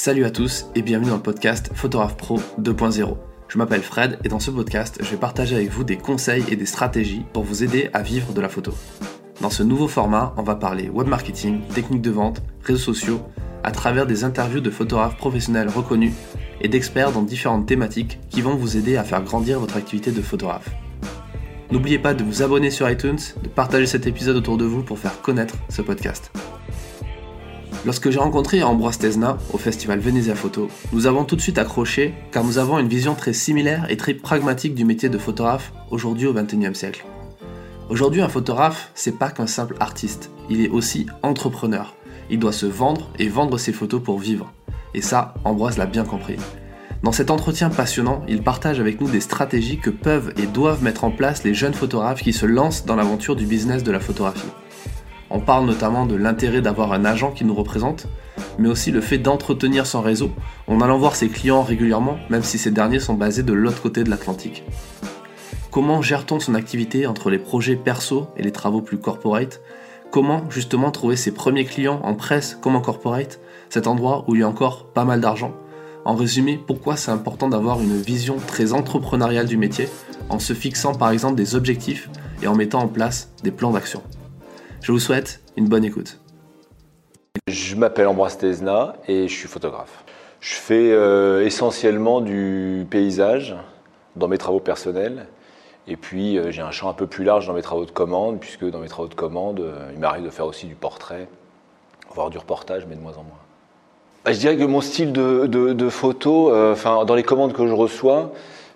Salut à tous et bienvenue dans le podcast Photographe Pro 2.0. Je m'appelle Fred et dans ce podcast, je vais partager avec vous des conseils et des stratégies pour vous aider à vivre de la photo. Dans ce nouveau format, on va parler web marketing, techniques de vente, réseaux sociaux, à travers des interviews de photographes professionnels reconnus et d'experts dans différentes thématiques qui vont vous aider à faire grandir votre activité de photographe. N'oubliez pas de vous abonner sur iTunes, de partager cet épisode autour de vous pour faire connaître ce podcast. Lorsque j'ai rencontré Ambroise Tesna au festival Venezia Photo, nous avons tout de suite accroché car nous avons une vision très similaire et très pragmatique du métier de photographe aujourd'hui au XXIe siècle. Aujourd'hui, un photographe, c'est pas qu'un simple artiste, il est aussi entrepreneur. Il doit se vendre et vendre ses photos pour vivre. Et ça, Ambroise l'a bien compris. Dans cet entretien passionnant, il partage avec nous des stratégies que peuvent et doivent mettre en place les jeunes photographes qui se lancent dans l'aventure du business de la photographie. On parle notamment de l'intérêt d'avoir un agent qui nous représente, mais aussi le fait d'entretenir son réseau en allant voir ses clients régulièrement, même si ces derniers sont basés de l'autre côté de l'Atlantique. Comment gère-t-on son activité entre les projets perso et les travaux plus corporate? Comment justement trouver ses premiers clients en presse comme en corporate, cet endroit où il y a encore pas mal d'argent? En résumé, pourquoi c'est important d'avoir une vision très entrepreneuriale du métier en se fixant par exemple des objectifs et en mettant en place des plans d'action? Je vous souhaite une bonne écoute. Je m'appelle Ambroise Tesna et je suis photographe. Je fais euh, essentiellement du paysage dans mes travaux personnels. Et puis euh, j'ai un champ un peu plus large dans mes travaux de commande, puisque dans mes travaux de commande, euh, il m'arrive de faire aussi du portrait, voire du reportage, mais de moins en moins. Bah, je dirais que mon style de, photo, enfin, dans les commandes que je reçois,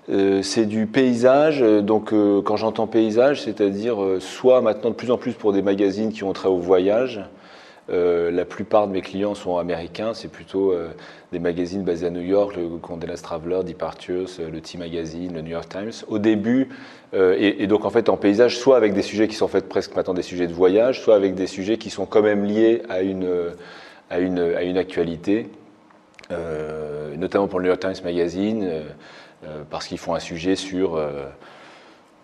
euh, c'est du paysage. Donc, euh, quand j'entends paysage, c'est-à-dire euh, soit maintenant de plus en plus pour des magazines qui ont trait au voyage. la plupart de mes clients sont américains. C'est plutôt des magazines basés à New York, le Condé Nast Traveler, Departures, le T Magazine, le New York Times. Au début, et, donc en fait en paysage, soit avec des sujets qui sont en fait presque maintenant des sujets de voyage, soit avec des sujets qui sont quand même liés à une actualité, notamment pour le New York Times Magazine. Euh, parce qu'ils font un sujet sur, euh,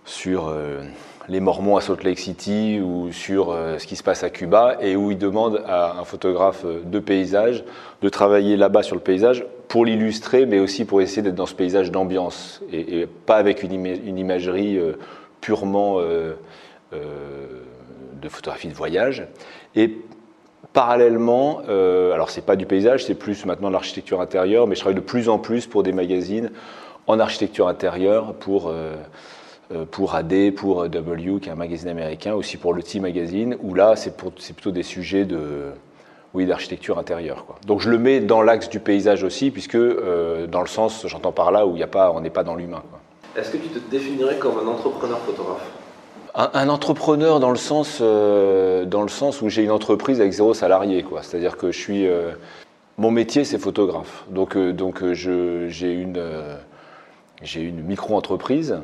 sur euh, les Mormons à Salt Lake City ou sur ce qui se passe à Cuba et où ils demandent à un photographe de paysage de travailler là-bas sur le paysage pour l'illustrer, mais aussi pour essayer d'être dans ce paysage d'ambiance et, pas avec une, une imagerie purement de photographie de voyage. Et parallèlement, alors c'est pas du paysage, c'est plus maintenant de l'architecture intérieure, mais je travaille de plus en plus pour des magazines en architecture intérieure pour, euh, euh, pour AD, pour euh, W, qui est un magazine américain, aussi pour le T Magazine, où là, c'est plutôt des sujets de, oui, d'architecture intérieure. Quoi. Donc je le mets dans l'axe du paysage aussi, puisque dans le sens, j'entends par là, où y a pas, on n'est pas dans l'humain. Est-ce que tu te définirais comme un entrepreneur photographe? Un, entrepreneur dans le sens, dans le sens où j'ai une entreprise avec zéro salarié, quoi. C'est-à-dire que je suis, mon métier c'est photographe. Donc, donc j'ai une, j'ai une micro-entreprise.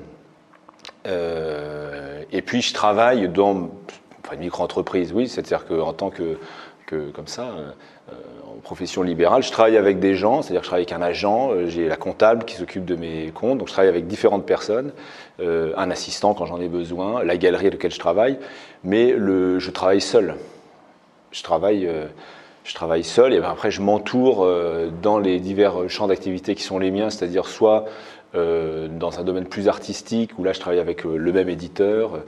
Euh, et puis je travaille dans enfin, une micro-entreprise, oui, c'est-à-dire qu'en tant que, que, comme ça, euh, en profession libérale, je travaille avec des gens, c'est-à-dire que je travaille avec un agent, euh, j'ai la comptable qui s'occupe de mes comptes, donc je travaille avec différentes personnes, un assistant quand j'en ai besoin, la galerie à laquelle je travaille, mais le, je travaille seul. Je travaille je travaille seul et après je m'entoure dans les divers champs d'activité qui sont les miens, c'est-à-dire soit euh, dans un domaine plus artistique, où là je travaille avec euh, le même éditeur, euh,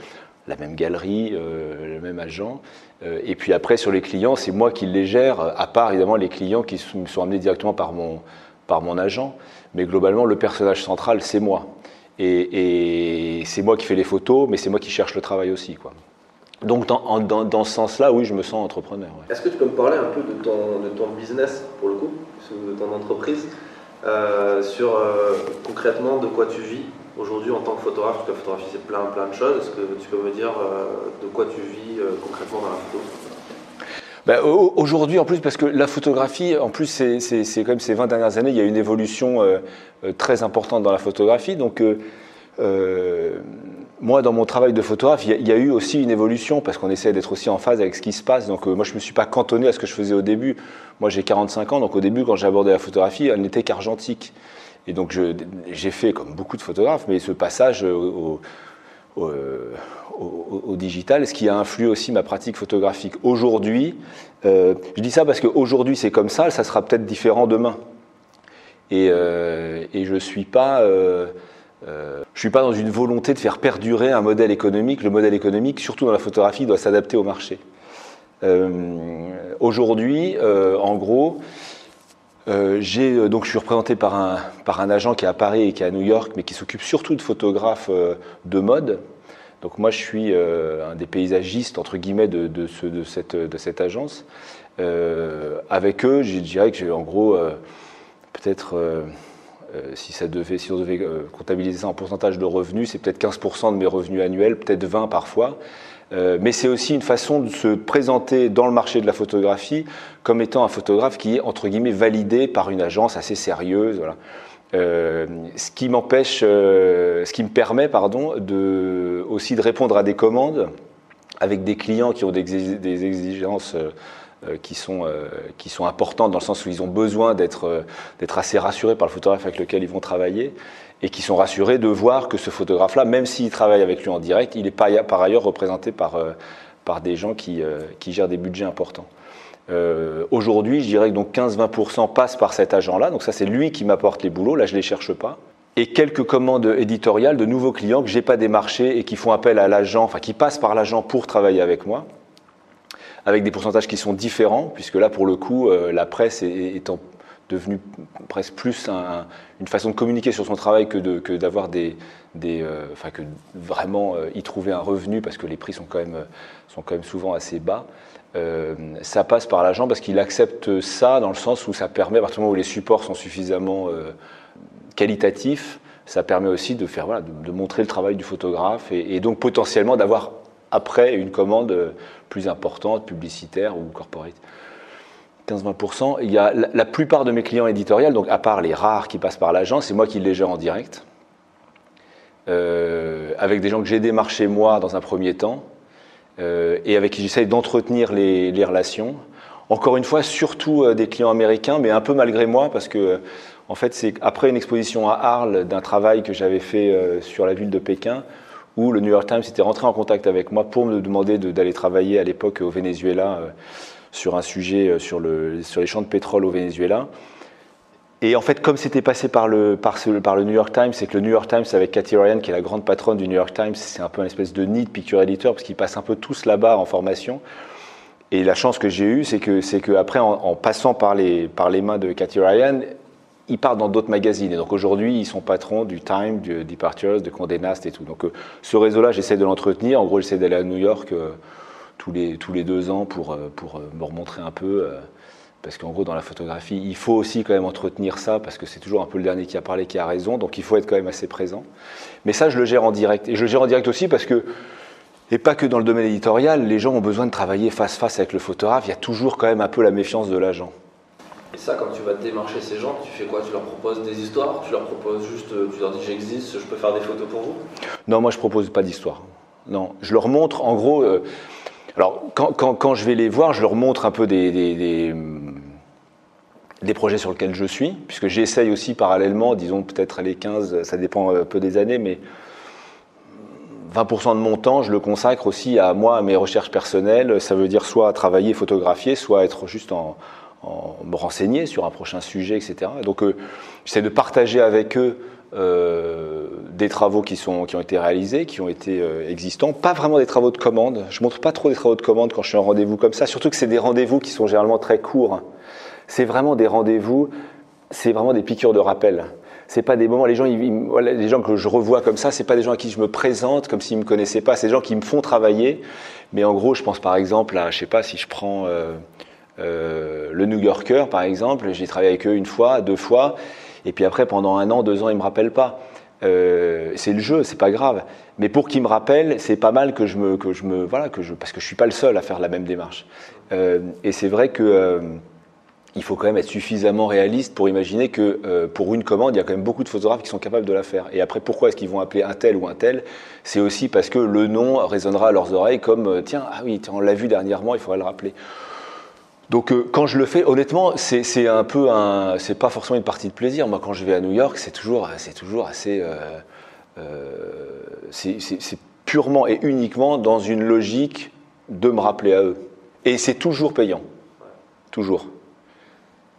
la même galerie, le même agent. et puis après, sur les clients, c'est moi qui les gère, à part évidemment les clients qui me sont amenés directement par mon, agent. Mais globalement, le personnage central, c'est moi. Et, c'est moi qui fais les photos, mais c'est moi qui cherche le travail aussi. Donc dans, dans, dans ce sens-là, oui, je me sens entrepreneur. Est-ce que tu peux me parler un peu de ton, de ton business, pour le coup, de ton entreprise euh, sur euh, concrètement de quoi tu vis aujourd'hui en tant que photographe, parce que la photographie c'est plein plein de choses. Est-ce que tu peux me dire euh, de quoi tu vis concrètement dans la photo? Ben, Aujourd'hui, en plus, parce que la photographie, en plus, c'est quand même ces 20 dernières années, il y a une évolution très importante dans la photographie. Donc, moi, dans mon travail de photographe, il y, a eu aussi une évolution parce qu'on essaie d'être aussi en phase avec ce qui se passe. Donc, euh, moi, je ne me suis pas cantonné à ce que je faisais au début. Moi, j'ai 45 ans, donc au début, quand j'ai abordé la photographie, elle n'était qu'argentique. Et donc, j'ai fait, comme beaucoup de photographes, mais ce passage au, digital, ce qui a influé aussi ma pratique photographique. Aujourd'hui, je dis ça parce qu'aujourd'hui c'est comme ça, ça sera peut-être différent demain. Et, et je ne suis pas euh, je ne suis pas dans une volonté de faire perdurer un modèle économique. Le modèle économique, surtout dans la photographie, doit s'adapter au marché. Euh, aujourd'hui, euh, en gros, j'ai donc je suis représenté par un, par un agent qui est à Paris et qui est à New York, mais qui s'occupe surtout de photographes de mode. Donc moi, je suis un des paysagistes entre guillemets de, de, ce, de, cette, de cette agence. avec eux, je dirais que j'ai en gros peut-être si, ça devait, si on devait euh, comptabiliser ça en pourcentage de revenus, c'est peut-être 15% de mes revenus annuels, peut-être 20 parfois. Euh, mais c'est aussi une façon de se présenter dans le marché de la photographie comme étant un photographe qui est entre guillemets validé par une agence assez sérieuse. Voilà. ce qui m'empêche, ce qui me permet, pardon, de, aussi de répondre à des commandes avec des clients qui ont des, exigences euh, qui sont, euh, qui sont importantes dans le sens où ils ont besoin d'être euh, d'être assez rassurés par le photographe avec lequel ils vont travailler et qui sont rassurés de voir que ce photographe-là, même s'il travaille avec lui en direct, il est par ailleurs représenté par, par des gens qui, qui gèrent des budgets importants. Aujourd'hui, je dirais que donc 15-20% passent par cet agent-là, donc ça c'est lui qui m'apporte les boulots, là je ne les cherche pas. Et quelques commandes éditoriales de nouveaux clients que je n'ai pas démarchés et qui font appel à l'agent, enfin qui passent par l'agent pour travailler avec moi avec des pourcentages qui sont différents, puisque là, pour le coup, euh, la presse étant devenue presque plus une façon de communiquer sur son travail que, d'avoir des, euh, que vraiment euh, y trouver un revenu parce que les prix sont quand même, souvent assez bas. ça passe par l'agent parce qu'il accepte ça dans le sens où ça permet, à partir du moment où les supports sont suffisamment qualitatifs, ça permet aussi de faire de, montrer le travail du photographe et donc potentiellement d'avoir après une commande plus importante, publicitaire ou corporate. 15-20%. Il y a la, plupart de mes clients éditoriaux, donc à part les rares qui passent par l'agence, c'est moi qui les gère en direct. Euh, avec des gens que j'ai démarchés moi dans un premier temps euh, et avec qui j'essaye d'entretenir les, relations. Encore une fois, surtout euh, des clients américains, mais un peu malgré moi parce que en fait, c'est après une exposition à Arles d'un travail que j'avais fait sur la ville de Pékin où le New York Times était rentré en contact avec moi pour me demander d'aller travailler à l'époque au Venezuela euh, sur un sujet euh, sur, le, sur les champs de pétrole au Venezuela. Et en fait, comme c'était passé par le, New York Times, c'est que le New York Times, avec Cathy Ryan, qui est la grande patronne du New York Times, c'est un peu une espèce de nid de picture editor, parce qu'ils passent un peu tous là-bas en formation. Et la chance que j'ai eue, c'est que, que en, passant par les, par les mains de Cathy Ryan, ils partent dans d'autres magazines. Et donc aujourd'hui, ils sont patrons du Time, du Departures, de Condé Nast et tout. Donc euh, ce réseau-là, j'essaie de l'entretenir. En gros, j'essaie d'aller à New York euh, tous, les, tous les deux ans pour, euh, pour me remontrer un peu. parce qu'en gros, dans la photographie, il faut aussi quand même entretenir ça, parce que c'est toujours un peu le dernier qui a parlé qui a raison. Donc il faut être quand même assez présent. Mais ça, je le gère en direct. Et je le gère en direct aussi parce que et pas que dans le domaine éditorial, les gens ont besoin de travailler face face avec le photographe. Il y a toujours quand même un peu la méfiance de l'agent. Et ça, quand tu vas démarcher ces gens, tu fais quoi? Tu leur proposes des histoires? Tu leur proposes juste, euh, tu leur dis j'existe, je peux faire des photos pour vous? Non, moi je propose pas d'histoire. Non, je leur montre en gros. Euh, alors, quand, quand, quand, je vais les voir, je leur montre un peu des, des, des, projets sur lesquels je suis, puisque j'essaye aussi parallèlement, disons peut-être les 15, ça dépend un peu des années, mais 20% de mon temps, je le consacre aussi à moi, à mes recherches personnelles. Ça veut dire soit travailler, photographier, soit être juste en, me renseigner sur un prochain sujet, etc. Donc euh, j'essaie de partager avec eux euh, des travaux qui, sont, qui ont été réalisés, qui ont été euh, existants, pas vraiment des travaux de commande. Je montre pas trop des travaux de commande quand je suis en rendez-vous comme ça, surtout que c'est des rendez-vous qui sont généralement très courts. C'est vraiment des rendez-vous, c'est vraiment des piqûres de rappel. C'est pas des moments, les gens, les gens que je revois comme ça, c'est pas des gens à qui je me présente comme s'ils me connaissaient pas, c'est des gens qui me font travailler. Mais en gros, je pense par exemple à, je sais pas si je prends euh, le New Yorker, par exemple, j'ai travaillé avec eux une fois, deux fois, et puis après, pendant un an, deux ans, ils me rappellent pas. Euh, c'est le jeu, c'est pas grave. Mais pour qu'ils me rappellent, c'est pas mal que je me, que je me, voilà, que je, parce que je suis pas le seul à faire la même démarche. Euh, et c'est vrai que il faut quand même être suffisamment réaliste pour imaginer que pour une commande, il y a quand même beaucoup de photographes qui sont capables de la faire. Et après, pourquoi est-ce qu'ils vont appeler un tel ou un tel? C'est aussi parce que le nom résonnera à leurs oreilles comme tiens, ah oui, on l'a vu dernièrement, il faudrait le rappeler. Donc euh, quand je le fais, honnêtement, c'est un peu un, c'est pas forcément une partie de plaisir. Moi, quand je vais à New York, c'est toujours, c'est toujours assez, euh, euh, c'est purement et uniquement dans une logique de me rappeler à eux. Et c'est toujours payant. Toujours.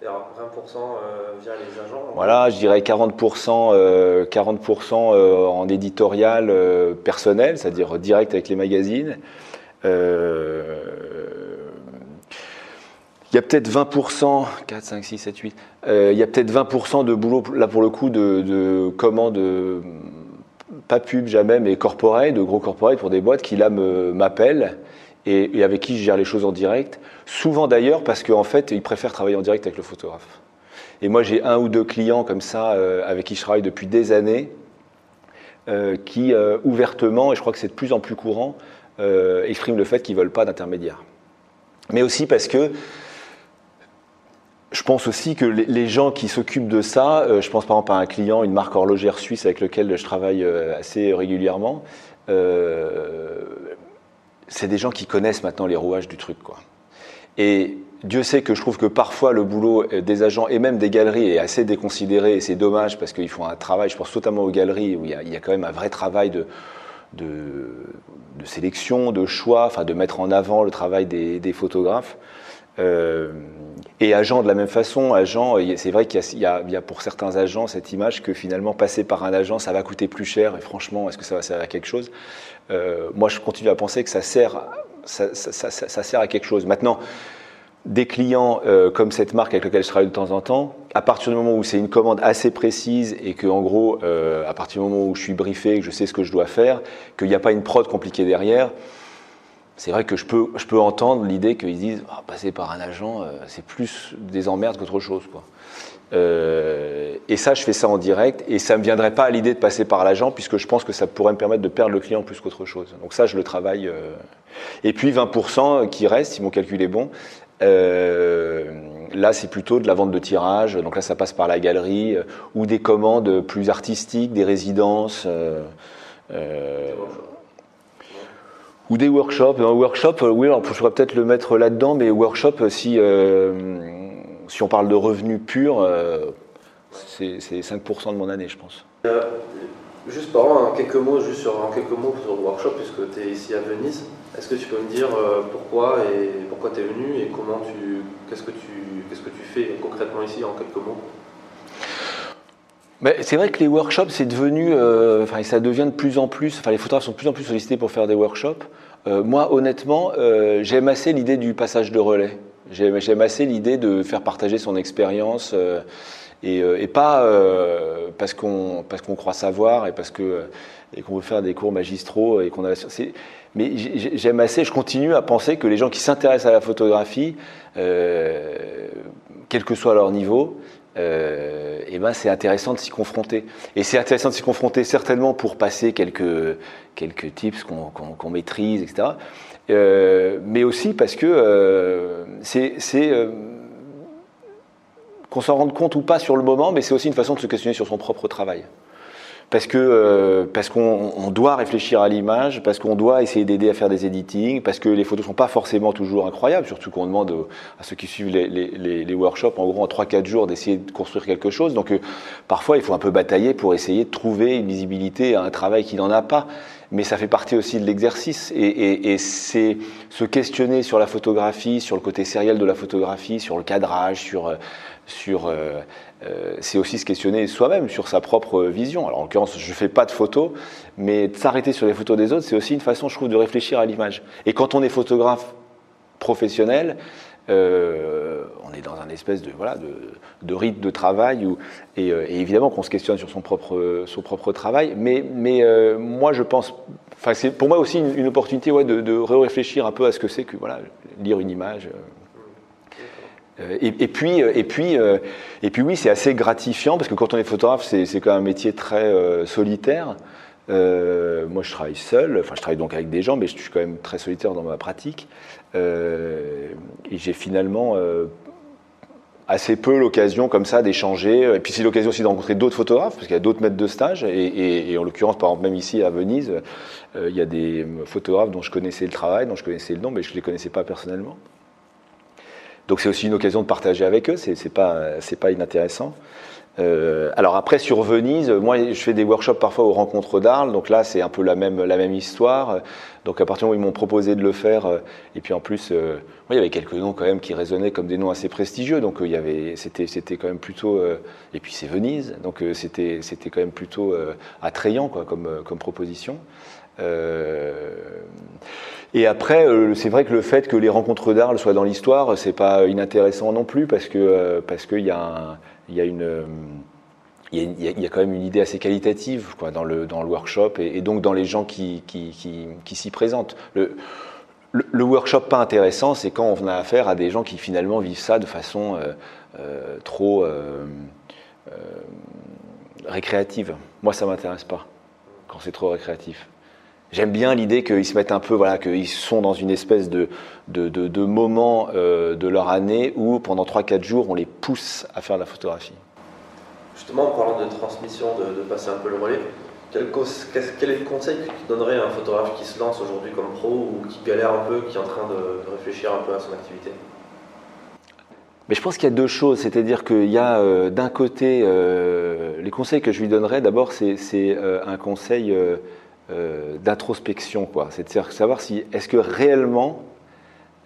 Et alors 20% euh, via les agents Voilà, je dirais 40%, 40 euh, euh, en éditorial personnel, c'est-à-dire direct avec les magazines. Il y a peut-être 20%, 4, 5, 6, 7, 8, il y a peut-être 20% de boulot, là pour le coup, de, de commandes, pas pub jamais, mais corporate, de gros corporate pour des boîtes qui là m'appellent et, avec qui je gère les choses en direct. Souvent d'ailleurs parce qu'en fait, ils préfèrent travailler en direct avec le photographe. Et moi, j'ai un ou deux clients comme ça euh, avec qui je travaille depuis des années euh, qui euh, ouvertement, et je crois que c'est de plus en plus courant, expriment le fait qu'ils ne veulent pas d'intermédiaire. Mais aussi parce que je pense aussi que les gens qui s'occupent de ça, je pense par exemple à un client, une marque horlogère suisse avec lequel je travaille assez régulièrement, c'est des gens qui connaissent maintenant les rouages du truc. Quoi. Et Dieu sait que je trouve que parfois le boulot des agents et même des galeries est assez déconsidéré et c'est dommage parce qu'ils font un travail, je pense notamment aux galeries où il y a, quand même un vrai travail de, de, sélection, de choix, enfin de mettre en avant le travail des photographes. Euh, et agents de la même façon, agents, c'est vrai qu'il y, a pour certains agents cette image que finalement passer par un agent, ça va coûter plus cher. Et franchement, est-ce que ça va servir à quelque chose? Euh, Moi, je continue à penser que ça sert, ça, sert à quelque chose. Maintenant, des clients euh, comme cette marque avec laquelle je travaille de temps en temps, à partir du moment où c'est une commande assez précise et que, en gros, à partir du moment où je suis briefé, que je sais ce que je dois faire, qu'il n'y a pas une prod compliquée derrière, c'est vrai que je peux, je peux entendre l'idée qu'ils disent ah, passer par un agent, euh, c'est plus des emmerdes qu'autre chose. Quoi. Euh, et ça, je fais ça en direct et ça ne me viendrait pas à l'idée de passer par l'agent puisque je pense que ça pourrait me permettre de perdre le client plus qu'autre chose. Donc ça, je le travaille. Euh. Et puis 20% qui reste, si mon calcul est bon, là, c'est plutôt de la vente de tirage. Donc là, ça passe par la galerie ou des commandes plus artistiques, des résidences. Ou des workshops. Un workshop, euh, oui, alors, je pourrais peut-être le mettre là-dedans, mais workshop, euh, si, euh, si on parle de revenus purs, c'est 5% de mon année, je pense. juste par en quelques mots, juste sur, en quelques mots sur le workshop, puisque tu es ici à Venise. Est-ce que tu peux me dire pourquoi et pourquoi tu es venu et comment tu, qu'est-ce que tu, qu'est-ce que tu fais concrètement ici en quelques mots? C'est vrai que les workshops, c'est devenu, euh, enfin, ça devient de plus en plus, enfin, les photographes sont de plus en plus sollicités pour faire des workshops. Euh, moi, honnêtement, euh, j'aime assez l'idée du passage de relais. J'aime assez l'idée de faire partager son expérience et, pas parce qu'on parce qu'on croit savoir et parce que et qu'on veut faire des cours magistraux et qu'on a. Mais j'aime assez, je continue à penser que les gens qui s'intéressent à la photographie, quel que soit leur niveau, euh, ben c'est intéressant de s'y confronter. Et c'est intéressant de s'y confronter certainement pour passer quelques, quelques tips qu'on maîtrise, etc. Euh, mais aussi parce que euh, c'est qu'on s'en rende compte ou pas sur le moment, mais c'est aussi une façon de se questionner sur son propre travail parce que euh, parce qu'on doit réfléchir à l'image, parce qu'on doit essayer d'aider à faire des editings, parce que les photos sont pas forcément toujours incroyables, surtout qu'on demande à ceux qui suivent les, les, les workshops en gros en 3-4 jours d'essayer de construire quelque chose. Donc euh, parfois il faut un peu batailler pour essayer de trouver une visibilité à un travail qui n'en a pas. Mais ça fait partie aussi de l'exercice et, et, et c'est se questionner sur la photographie, sur le côté sériel de la photographie, sur le cadrage, sur sur euh, euh, c'est aussi se questionner soi-même sur sa propre vision. Alors en l'occurrence, je ne fais pas de photos, mais s'arrêter sur les photos des autres, c'est aussi une façon, je trouve, de réfléchir à l'image. Et quand on est photographe professionnel, euh, on est dans un espèce de, voilà, de, de de travail, où, et, et, évidemment qu'on se questionne sur son propre, son propre travail, mais, mais euh, moi je pense, c'est pour moi aussi une, opportunité de, de réfléchir un peu à ce que c'est que voilà, lire une image. Euh, et, puis, euh, et, puis, euh, et puis oui, c'est assez gratifiant parce que quand on est photographe, c'est quand même un métier très solitaire. Moi, je travaille seul, enfin, je travaille donc avec des gens, mais je suis quand même très solitaire dans ma pratique. Et j'ai finalement assez peu l'occasion, comme ça, d'échanger. Et puis, c'est l'occasion aussi de rencontrer d'autres photographes, parce qu'il y a d'autres maîtres de stage. Et en l'occurrence, par exemple, même ici à Venise, il y a des photographes dont je connaissais le travail, dont je connaissais le nom, mais je ne les connaissais pas personnellement. Donc c'est aussi une occasion de partager avec eux, c'est pas, pas inintéressant. Euh, alors après sur Venise, moi je fais des workshops parfois aux rencontres d'Arles, donc là c'est un peu la même, la même histoire. Donc à partir du moment où ils m'ont proposé de le faire, euh, et puis en plus euh, il y avait quelques noms quand même qui résonnaient comme des noms assez prestigieux, donc il c'était quand même plutôt, et puis c'est Venise, donc c'était, c'était quand même plutôt attrayant quoi, comme, comme proposition. Et après, c'est vrai que le fait que les rencontres d'Arles soient dans l'histoire, c'est pas inintéressant non plus parce que parce qu'il y a il y a une il y, a, quand même une idée assez qualitative dans, le, dans le workshop et, donc dans les gens qui, qui, qui, s'y présentent. Le, le, workshop pas intéressant, c'est quand on a affaire à des gens qui finalement vivent ça de façon euh, euh, trop euh, récréative. Moi, ça m'intéresse pas quand c'est trop récréatif. J'aime bien l'idée qu'ils se mettent un peu, voilà, qu'ils sont dans une espèce de, de, de, de moment euh, de leur année où pendant 3-4 jours, on les pousse à faire de la photographie. Justement, en parlant de transmission, de, passer un peu le relais, quel, quel, est le conseil que tu donnerais à un photographe qui se lance aujourd'hui comme pro ou qui galère un peu, qui est en train de, réfléchir un peu à son activité? Mais je pense qu'il y a deux choses, c'est-à-dire qu'il y a euh, d'un côté, euh, les conseils que je lui donnerais, d'abord c'est euh, un conseil euh, d'introspection, quoi. C'est de savoir si est-ce que réellement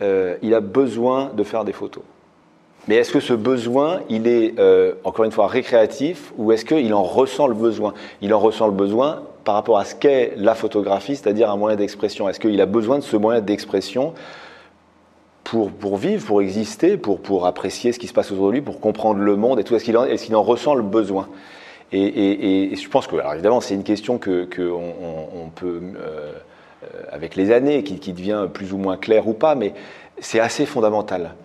euh, il a besoin de faire des photos. Mais est-ce que ce besoin, il est euh, encore une fois récréatif ou est-ce qu'il en ressent le besoin? Il en ressent le besoin par rapport à ce qu'est la photographie, c'est-à-dire un moyen d'expression. Est-ce qu'il a besoin de ce moyen d'expression pour, pour, vivre, pour exister, pour, pour apprécier ce qui se passe autour de lui, pour comprendre le monde et tout? Est-ce qu'il en, ressent le besoin? Et, je pense que, alors évidemment, c'est une question que, on, peut, euh, avec les années, qui, devient plus ou moins claire ou pas, mais c'est assez fondamental.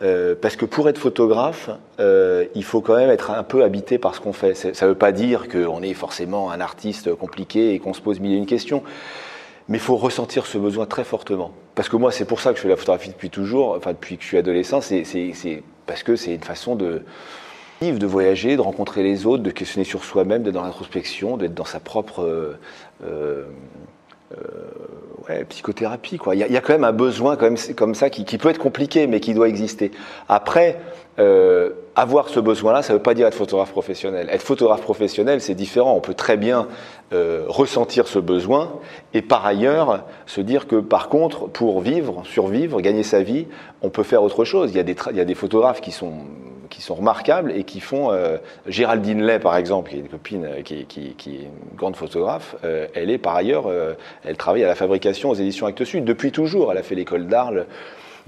Euh, parce que pour être photographe, euh, il faut quand même être un peu habité par ce qu'on fait. Ça ne veut pas dire qu'on est forcément un artiste compliqué et qu'on se pose mille et une questions, mais il faut ressentir ce besoin très fortement. Parce que moi, c'est pour ça que je fais la photographie depuis toujours, enfin depuis que je suis adolescent, c'est parce que c'est une façon de, de voyager, de rencontrer les autres, de questionner sur soi-même, d'être dans l'introspection, d'être dans sa propre euh, euh, psychothérapie. Il, y a, quand même un besoin quand même, comme ça qui, peut être compliqué, mais qui doit exister. Après, euh, avoir ce besoin-là, ça ne veut pas dire être photographe professionnel. Être photographe professionnel, c'est différent. On peut très bien ressentir ce besoin et par ailleurs se dire que par contre, pour vivre, survivre, gagner sa vie, on peut faire autre chose. Il y a des photographes qui sont qui sont remarquables et qui font. Euh, Géraldine Lay, par exemple, qui est une copine, euh, qui, est une grande photographe, euh, elle est par ailleurs, euh, elle travaille à la fabrication aux éditions Actes Sud depuis toujours. Elle a fait l'école d'Arles.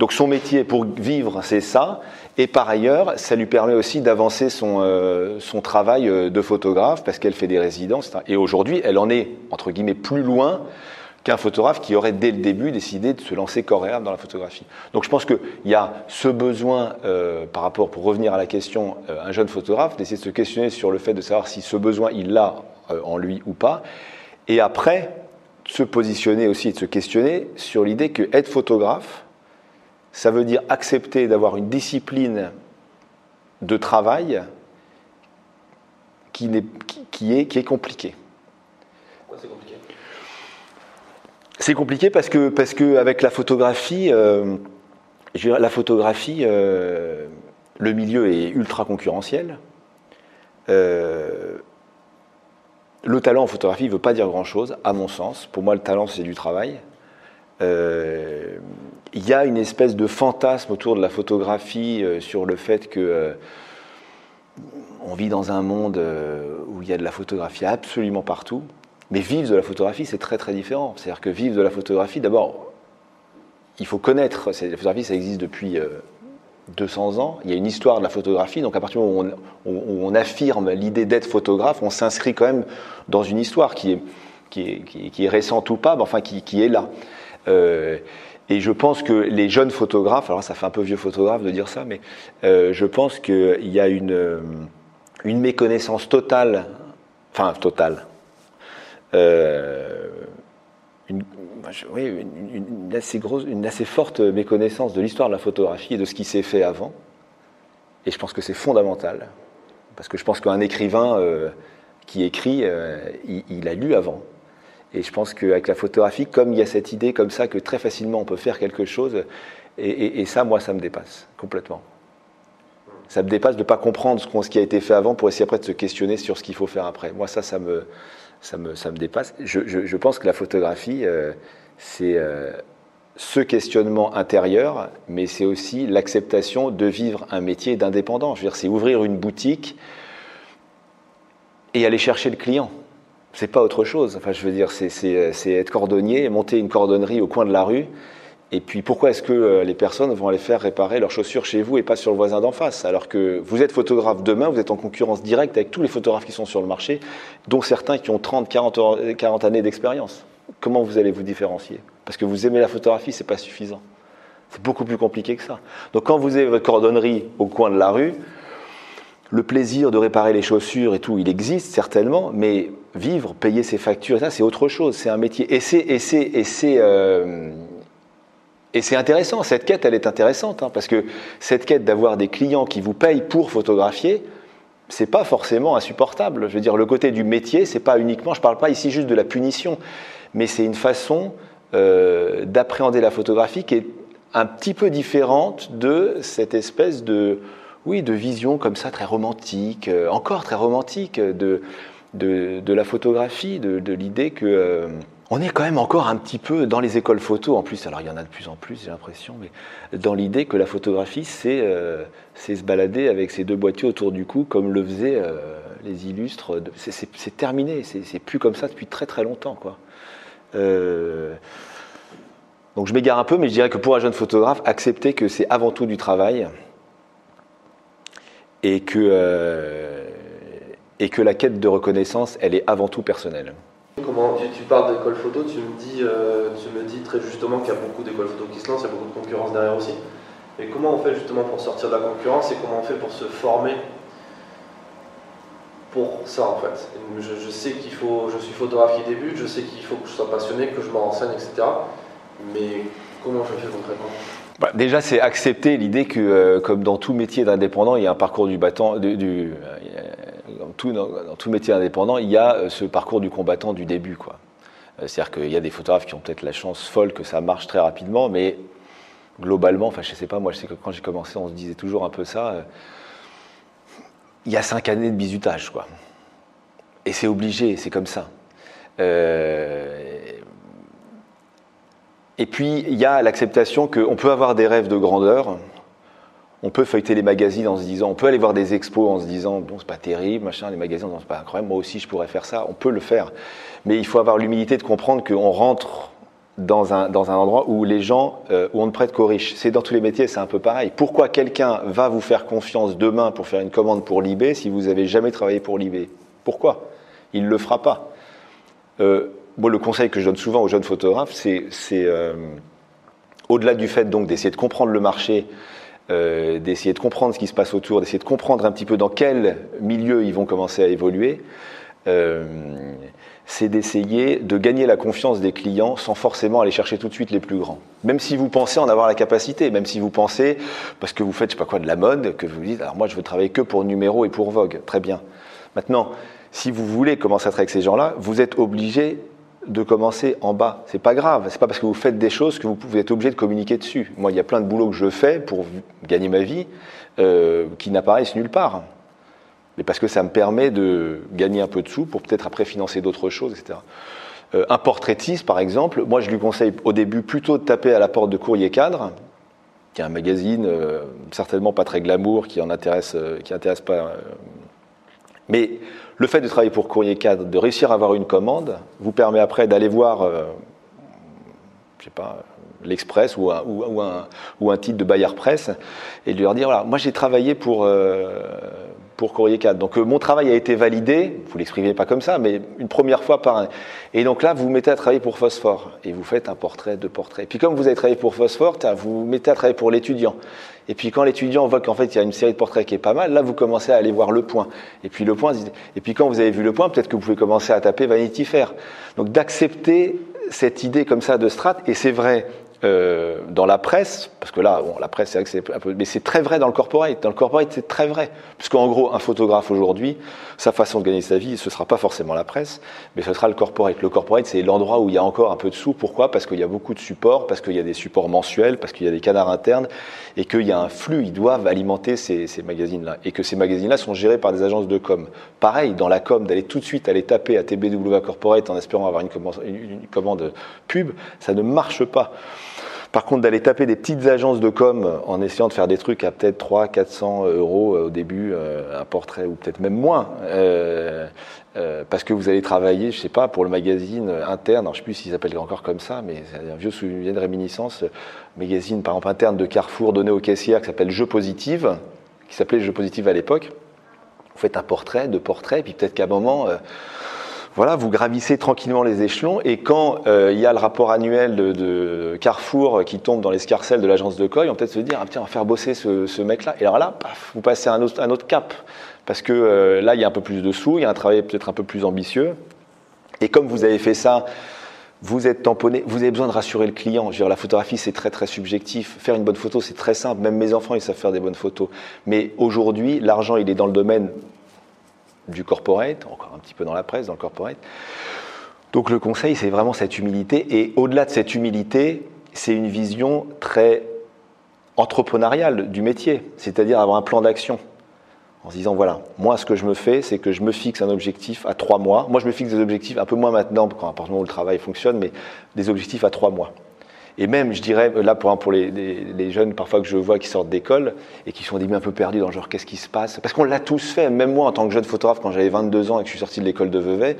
Donc son métier pour vivre, c'est ça. Et par ailleurs, ça lui permet aussi d'avancer son, euh, son travail euh, de photographe parce qu'elle fait des résidences. Et aujourd'hui, elle en est, entre guillemets, plus loin qu'un photographe qui aurait dès le début décidé de se lancer corps dans la photographie. Donc je pense qu'il y a ce besoin, euh, par rapport, pour revenir à la question, un jeune photographe, d'essayer de se questionner sur le fait de savoir si ce besoin, il l'a en lui ou pas. Et après, se positionner aussi et de se questionner sur l'idée que être photographe, ça veut dire accepter d'avoir une discipline de travail qui, est, qui, est, qui est compliquée. Pourquoi c'est compliqué? C'est compliqué parce que, avec la photographie, euh, la photographie, euh, le milieu est ultra concurrentiel. Euh, le talent en photographie ne veut pas dire grand-chose, à mon sens. Pour moi, le talent, c'est du travail. Il y a une espèce de fantasme autour de la photographie sur le fait que on vit dans un monde où il y a de la photographie absolument partout. Mais vivre de la photographie, c'est très très différent. C'est-à-dire que vivre de la photographie, d'abord, il faut connaître. La photographie, ça existe depuis 200 ans. Il y a une histoire de la photographie. Donc à partir du moment où on, affirme l'idée d'être photographe, on s'inscrit quand même dans une histoire qui est, qui est, qui est, récente ou pas, mais enfin qui, qui est là. Euh, et je pense que les jeunes photographes, alors ça fait un peu vieux photographe de dire ça, mais euh, je pense qu'il y a une, euh, une méconnaissance totale, enfin totale, une, oui, une, assez grosse, une assez forte méconnaissance de l'histoire de la photographie et de ce qui s'est fait avant. Et je pense que c'est fondamental, parce que je pense qu'un écrivain qui écrit, il, a lu avant. Et je pense qu'avec la photographie, comme il y a cette idée comme ça que très facilement on peut faire quelque chose, et, ça, moi, ça me dépasse complètement. Ça me dépasse de ne pas comprendre ce, qui a été fait avant pour essayer après de se questionner sur ce qu'il faut faire après. Moi, ça, ça me, ça me, ça me dépasse. Je, pense que la photographie, euh, c'est euh, ce questionnement intérieur, mais c'est aussi l'acceptation de vivre un métier d'indépendant. Je c'est ouvrir une boutique et aller chercher le client. C'est pas autre chose. Enfin, je veux dire, c'est être cordonnier, monter une cordonnerie au coin de la rue et puis pourquoi est-ce que euh, les personnes vont aller faire réparer leurs chaussures chez vous et pas sur le voisin d'en face? Alors que vous êtes photographe demain, vous êtes en concurrence directe avec tous les photographes qui sont sur le marché, dont certains qui ont 30, 40, 40 années d'expérience. Comment vous allez vous différencier? Parce que vous aimez la photographie, c'est pas suffisant. C'est beaucoup plus compliqué que ça. Donc quand vous avez votre cordonnerie au coin de la rue, le plaisir de réparer les chaussures et tout, il existe certainement, mais vivre, payer ses factures, ça c'est autre chose, c'est un métier. Et c'est, et c'est, euh, et c'est intéressant, cette quête, elle est intéressante, hein, parce que cette quête d'avoir des clients qui vous payent pour photographier, c'est pas forcément insupportable. Je veux dire, le côté du métier, c'est pas uniquement, je parle pas ici juste de la punition, mais c'est une façon euh, d'appréhender la photographie qui est un petit peu différente de cette espèce de, oui, de vision comme ça très romantique, euh, encore très romantique de, de, de la photographie, de, de l'idée que euh, on est quand même encore un petit peu dans les écoles photo, en plus, alors il y en a de plus en plus, j'ai l'impression, mais dans l'idée que la photographie, c'est euh, se balader avec ses deux boîtiers autour du cou, comme le faisaient euh, les illustres. C'est terminé, c'est plus comme ça depuis très très longtemps. Quoi. Euh, donc je m'égare un peu, mais je dirais que pour un jeune photographe, accepter que c'est avant tout du travail et que, et que la quête de reconnaissance, elle est avant tout personnelle. Comment tu, parles d'école photo, tu me dis, euh, tu me dis très justement qu'il y a beaucoup d'écoles photo qui se lancent, il y a beaucoup de concurrence derrière aussi. Et comment on fait justement pour sortir de la concurrence et comment on fait pour se former pour ça en fait? Je, sais qu'il faut, je suis photographe qui débute, je sais qu'il faut que je sois passionné, que je me renseigne, etc. Mais comment je fais concrètement? Bah, déjà, c'est accepter l'idée que, euh, comme dans tout métier d'indépendant, il y a un parcours du battant, du, dans, dans, tout métier indépendant, il y a euh, ce parcours du combattant du début. Euh, c'est-à-dire qu'il y a des photographes qui ont peut-être la chance folle que ça marche très rapidement, mais globalement, enfin, je sais pas, moi, je sais que quand j'ai commencé, on se disait toujours un peu ça. il y a cinq années de bizutage, quoi. Et c'est obligé, c'est comme ça. Et puis, il y a l'acceptation qu'on peut avoir des rêves de grandeur, on peut feuilleter les magazines en se disant, on peut aller voir des expos en se disant, bon, c'est pas terrible, machin, les magazines, c'est pas incroyable, moi aussi je pourrais faire ça, on peut le faire. Mais il faut avoir l'humilité de comprendre qu'on rentre dans un, dans un endroit où les gens, euh, où on ne prête qu'aux riches. C'est dans tous les métiers, c'est un peu pareil. Pourquoi quelqu'un va vous faire confiance demain pour faire une commande pour l'IB si vous n'avez jamais travaillé pour l'IB Pourquoi? Il ne le fera pas. Euh, le conseil que je donne souvent aux jeunes photographes, c'est euh, au-delà du fait donc d'essayer de comprendre le marché, euh, d'essayer de comprendre ce qui se passe autour, d'essayer de comprendre un petit peu dans quel milieu ils vont commencer à évoluer, euh, c'est d'essayer de gagner la confiance des clients sans forcément aller chercher tout de suite les plus grands. Même si vous pensez en avoir la capacité, même si vous pensez, parce que vous faites, je sais pas quoi, de la mode, que vous dites, alors moi je veux travailler que pour Numéro et pour Vogue, très bien. Maintenant, si vous voulez commencer à travailler avec ces gens-là, vous êtes obligé de commencer en bas. C'est pas grave. C'est pas parce que vous faites des choses que vous, pouvez être obligé de communiquer dessus. Moi, il y a plein de boulots que je fais pour gagner ma vie euh, qui n'apparaissent nulle part. Mais parce que ça me permet de gagner un peu de sous pour peut-être après financer d'autres choses, etc. Euh, un portraitiste, par exemple, moi je lui conseille au début plutôt de taper à la porte de Courrier Cadre, qui est un magazine euh, certainement pas très glamour, qui en intéresse, qui intéresse pas. Mais le fait de travailler pour Courrier Cadre, de réussir à avoir une commande, vous permet après d'aller voir, euh, je sais pas, l'Express ou un, ou, un, ou un, titre de Bayard Presse et de leur dire voilà, moi j'ai travaillé pour, euh, pour Courrier 4. Donc euh, mon travail a été validé, vous l'exprimez pas comme ça, mais une première fois par un. Et donc là, vous vous mettez à travailler pour Phosphore et vous faites un portrait, de portrait. Et puis comme vous avez travaillé pour Phosphore, vous vous mettez à travailler pour l'étudiant. Et puis quand l'étudiant voit qu'en fait il y a une série de portraits qui est pas mal, là vous commencez à aller voir le point. Et puis le point, et puis quand vous avez vu le point, peut-être que vous pouvez commencer à taper Vanity Fair. Donc d'accepter cette idée comme ça de strat, et c'est vrai euh, dans la presse, parce que là, bon, la presse, c'est vrai que c'est un peu, mais c'est très vrai dans le corporate. Dans le corporate, c'est très vrai. Puisqu'en gros, un photographe aujourd'hui, sa façon de gagner sa vie, ce ne sera pas forcément la presse, mais ce sera le corporate. Le corporate, c'est l'endroit où il y a encore un peu de sous. Pourquoi? Parce qu'il y a beaucoup de supports, parce qu'il y a des supports mensuels, parce qu'il y a des canards internes, et qu'il y a un flux. Ils doivent alimenter ces, ces magazines-là. Et que ces magazines-là sont gérés par des agences de com. Pareil, dans la com, d'aller tout de suite aller taper à TBW Corporate en espérant avoir une commande, une commande pub, ça ne marche pas. Par contre, d'aller taper des petites agences de com en essayant de faire des trucs à peut-être 300, 400 euros euh, au début, euh, un portrait ou peut-être même moins, euh, parce que vous allez travailler, je sais pas, pour le magazine interne, alors je sais plus s'il s'appelle encore comme ça, mais c'est un vieux souvenir de réminiscence, magazine par exemple interne de Carrefour donné aux caissières qui s'appelle Jeux Positive, qui s'appelait Jeux Positive à l'époque. Vous faites un portrait, deux portraits, puis peut-être qu'à un moment voilà, vous gravissez tranquillement les échelons et quand euh, il y a le rapport annuel de, Carrefour qui tombe dans l'escarcelle de l'agence de Coy, on peut peut-être se dire ah, tiens, on va faire bosser ce, mec-là. Et alors là, vous passez à un autre, un autre cap parce que euh, là, il y a un peu plus de sous, il y a un travail peut-être un peu plus ambitieux. Et comme vous avez fait ça, vous êtes tamponné, vous avez besoin de rassurer le client. Je veux dire, la photographie, c'est très très subjectif. Faire une bonne photo, c'est très simple. Même mes enfants, ils savent faire des bonnes photos. Mais aujourd'hui, l'argent, il est dans le domaine du corporate, encore un petit peu dans la presse, dans le corporate. Donc le conseil, c'est vraiment cette humilité. Et au-delà de cette humilité, c'est une vision très entrepreneuriale du métier, c'est-à-dire avoir un plan d'action. En se disant, voilà, moi, ce que je me fais, c'est que je me fixe un objectif à trois mois. Moi, je me fixe des objectifs un peu moins maintenant, quand à partir où le travail fonctionne, mais des objectifs à trois mois. Et même, je dirais, là, pour, pour les, les, jeunes, parfois que je vois qui sortent d'école et qui sont des un peu perdus dans le genre qu'est-ce qui se passe? Parce qu'on l'a tous fait, même moi en tant que jeune photographe, quand j'avais 22 ans et que je suis sorti de l'école de Vevey,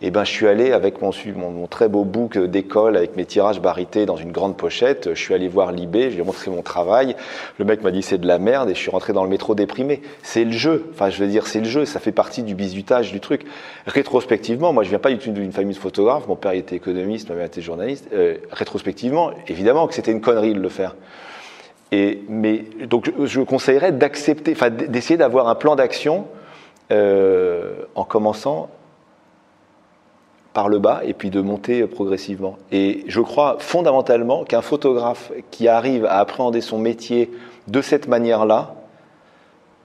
et eh ben, je suis allé avec mon, très beau book d'école avec mes tirages barités dans une grande pochette. Je suis allé voir Libé, je lui ai montré mon travail. Le mec m'a dit c'est de la merde et je suis rentré dans le métro déprimé. C'est le jeu. Enfin, je veux dire, c'est le jeu. Ça fait partie du bisutage du truc. Rétrospectivement, moi, je viens pas du tout d'une famille de photographes. Mon père était économiste, ma mère était journaliste. Euh, rétrospectivement, évidemment que c'était une connerie de le faire. Et, mais donc, je conseillerais d'accepter, enfin, d'essayer d'avoir un plan d'action euh, en commençant par le bas et puis de monter progressivement. Et je crois fondamentalement qu'un photographe qui arrive à appréhender son métier de cette manière-là,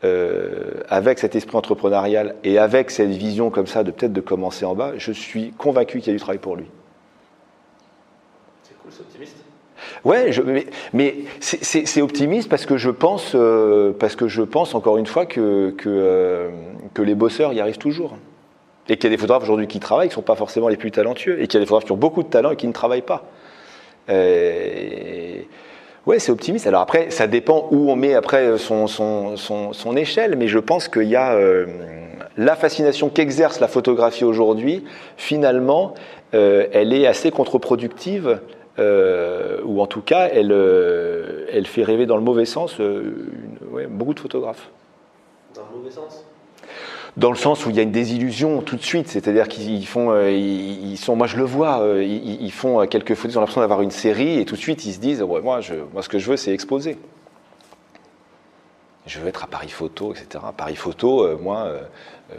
euh, avec cet esprit entrepreneurial et avec cette vision comme ça de peut-être de commencer en bas, je suis convaincu qu'il y a du travail pour lui. C'est cool, c'est optimiste. Ouais, je, mais, c'est optimiste parce que je pense, euh, parce que je pense encore une fois que, que, euh, que les bosseurs y arrivent toujours. Et qu'il y a des photographes aujourd'hui qui travaillent, qui ne sont pas forcément les plus talentueux, et qu'il y a des photographes qui ont beaucoup de talent et qui ne travaillent pas. Euh, ouais, c'est optimiste. Alors après, ça dépend où on met après son, son, son, échelle, mais je pense qu'il y a euh, la fascination qu'exerce la photographie aujourd'hui, finalement, euh, elle est assez contre-productive, ou en tout cas, elle, elle fait rêver dans le mauvais sens ouais, beaucoup de photographes. Dans le mauvais sens? Dans le sens où il y a une désillusion tout de suite, c'est-à-dire qu'ils font, euh, ils, sont, moi je le vois, euh, ils, font euh, quelques photos, ils ont l'impression d'avoir une série et tout de suite ils se disent, moi, je, moi ce que je veux c'est exposer. Je veux être à Paris Photo, etc. Paris Photo, moi,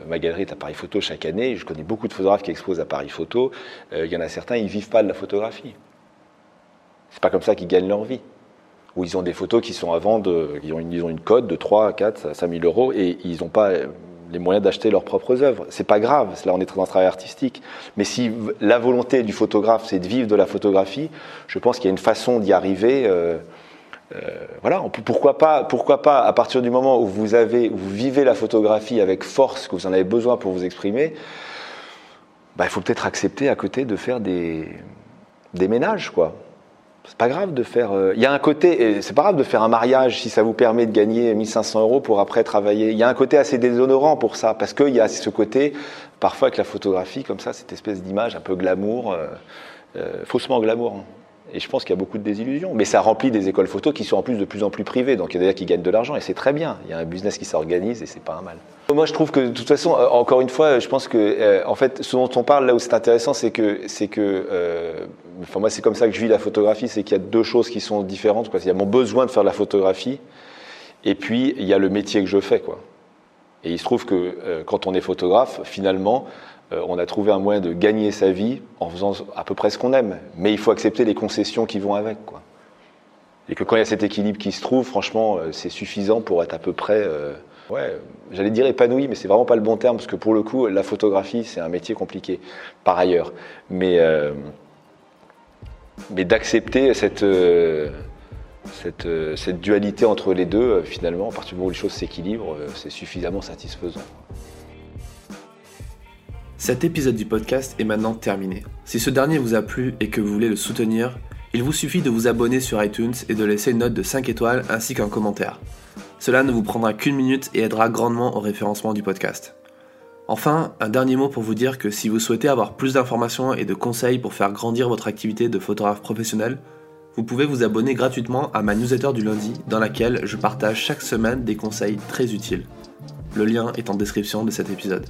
ma galerie est à Paris Photo chaque année. Je connais beaucoup de photographes qui exposent à Paris Photo. il y en a certains, ils vivent pas de la photographie. C'est pas comme ça qu'ils gagnent leur vie. Ou ils ont des photos qui sont à vendre, ils ont une, ils ont une cote de 3, 4, 5 000 euros et ils n'ont pas les moyens d'acheter leurs propres œuvres. C'est pas grave, là on est dans un travail artistique. Mais si la volonté du photographe c'est de vivre de la photographie, je pense qu'il y a une façon d'y arriver. Euh, euh, voilà, pourquoi pas, pourquoi pas à partir du moment où vous vivez la photographie avec force, que vous en avez besoin pour vous exprimer, bah, il faut peut-être accepter à côté de faire des, des ménages, quoi. C'est pas grave de faire. Euh, il y a un côté, c'est pas grave de faire un mariage si ça vous permet de gagner 1500 euros pour après travailler. Il y a un côté assez déshonorant pour ça, parce qu'il y a ce côté, parfois avec la photographie, comme ça, cette espèce d'image un peu glamour, euh, euh, faussement glamour. Hein. Et je pense qu'il y a beaucoup de désillusions. Mais ça remplit des écoles photo qui sont en plus de plus en plus privées. Donc il y a des gens qui gagnent de l'argent et c'est très bien. Il y a un business qui s'organise et c'est pas un mal. Moi je trouve que de toute façon, encore une fois, je pense que en fait, ce dont on parle là où c'est intéressant, c'est que c'est que enfin moi c'est comme ça que je vis la photographie, c'est qu'il y a deux choses qui sont différentes. Il y a mon besoin de faire la photographie, et puis il y a le métier que je fais. Quoi. Et il se trouve que euh, quand on est photographe, finalement, euh, on a trouvé un moyen de gagner sa vie en faisant à peu près ce qu'on aime. Mais il faut accepter les concessions qui vont avec. Quoi. Et que quand il y a cet équilibre qui se trouve, franchement, euh, c'est suffisant pour être à peu près, euh, ouais, j'allais dire épanoui, mais c'est vraiment pas le bon terme, parce que pour le coup, la photographie, c'est un métier compliqué, par ailleurs. Mais, euh, mais d'accepter cette, euh, cette, euh, cette dualité entre les deux, euh, finalement, à partir du moment où les choses s'équilibrent, euh, c'est suffisamment satisfaisant. Cet épisode du podcast est maintenant terminé. Si ce dernier vous a plu et que vous voulez le soutenir, il vous suffit de vous abonner sur iTunes et de laisser une note de 5 étoiles ainsi qu'un commentaire. Cela ne vous prendra qu'une minute et aidera grandement au référencement du podcast. Enfin, un dernier mot pour vous dire que si vous souhaitez avoir plus d'informations et de conseils pour faire grandir votre activité de photographe professionnel, vous pouvez vous abonner gratuitement à ma newsletter du lundi dans laquelle je partage chaque semaine des conseils très utiles. Le lien est en description de cet épisode.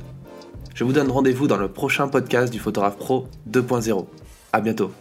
Je vous donne rendez-vous dans le prochain podcast du Photographe Pro 2.0. À bientôt.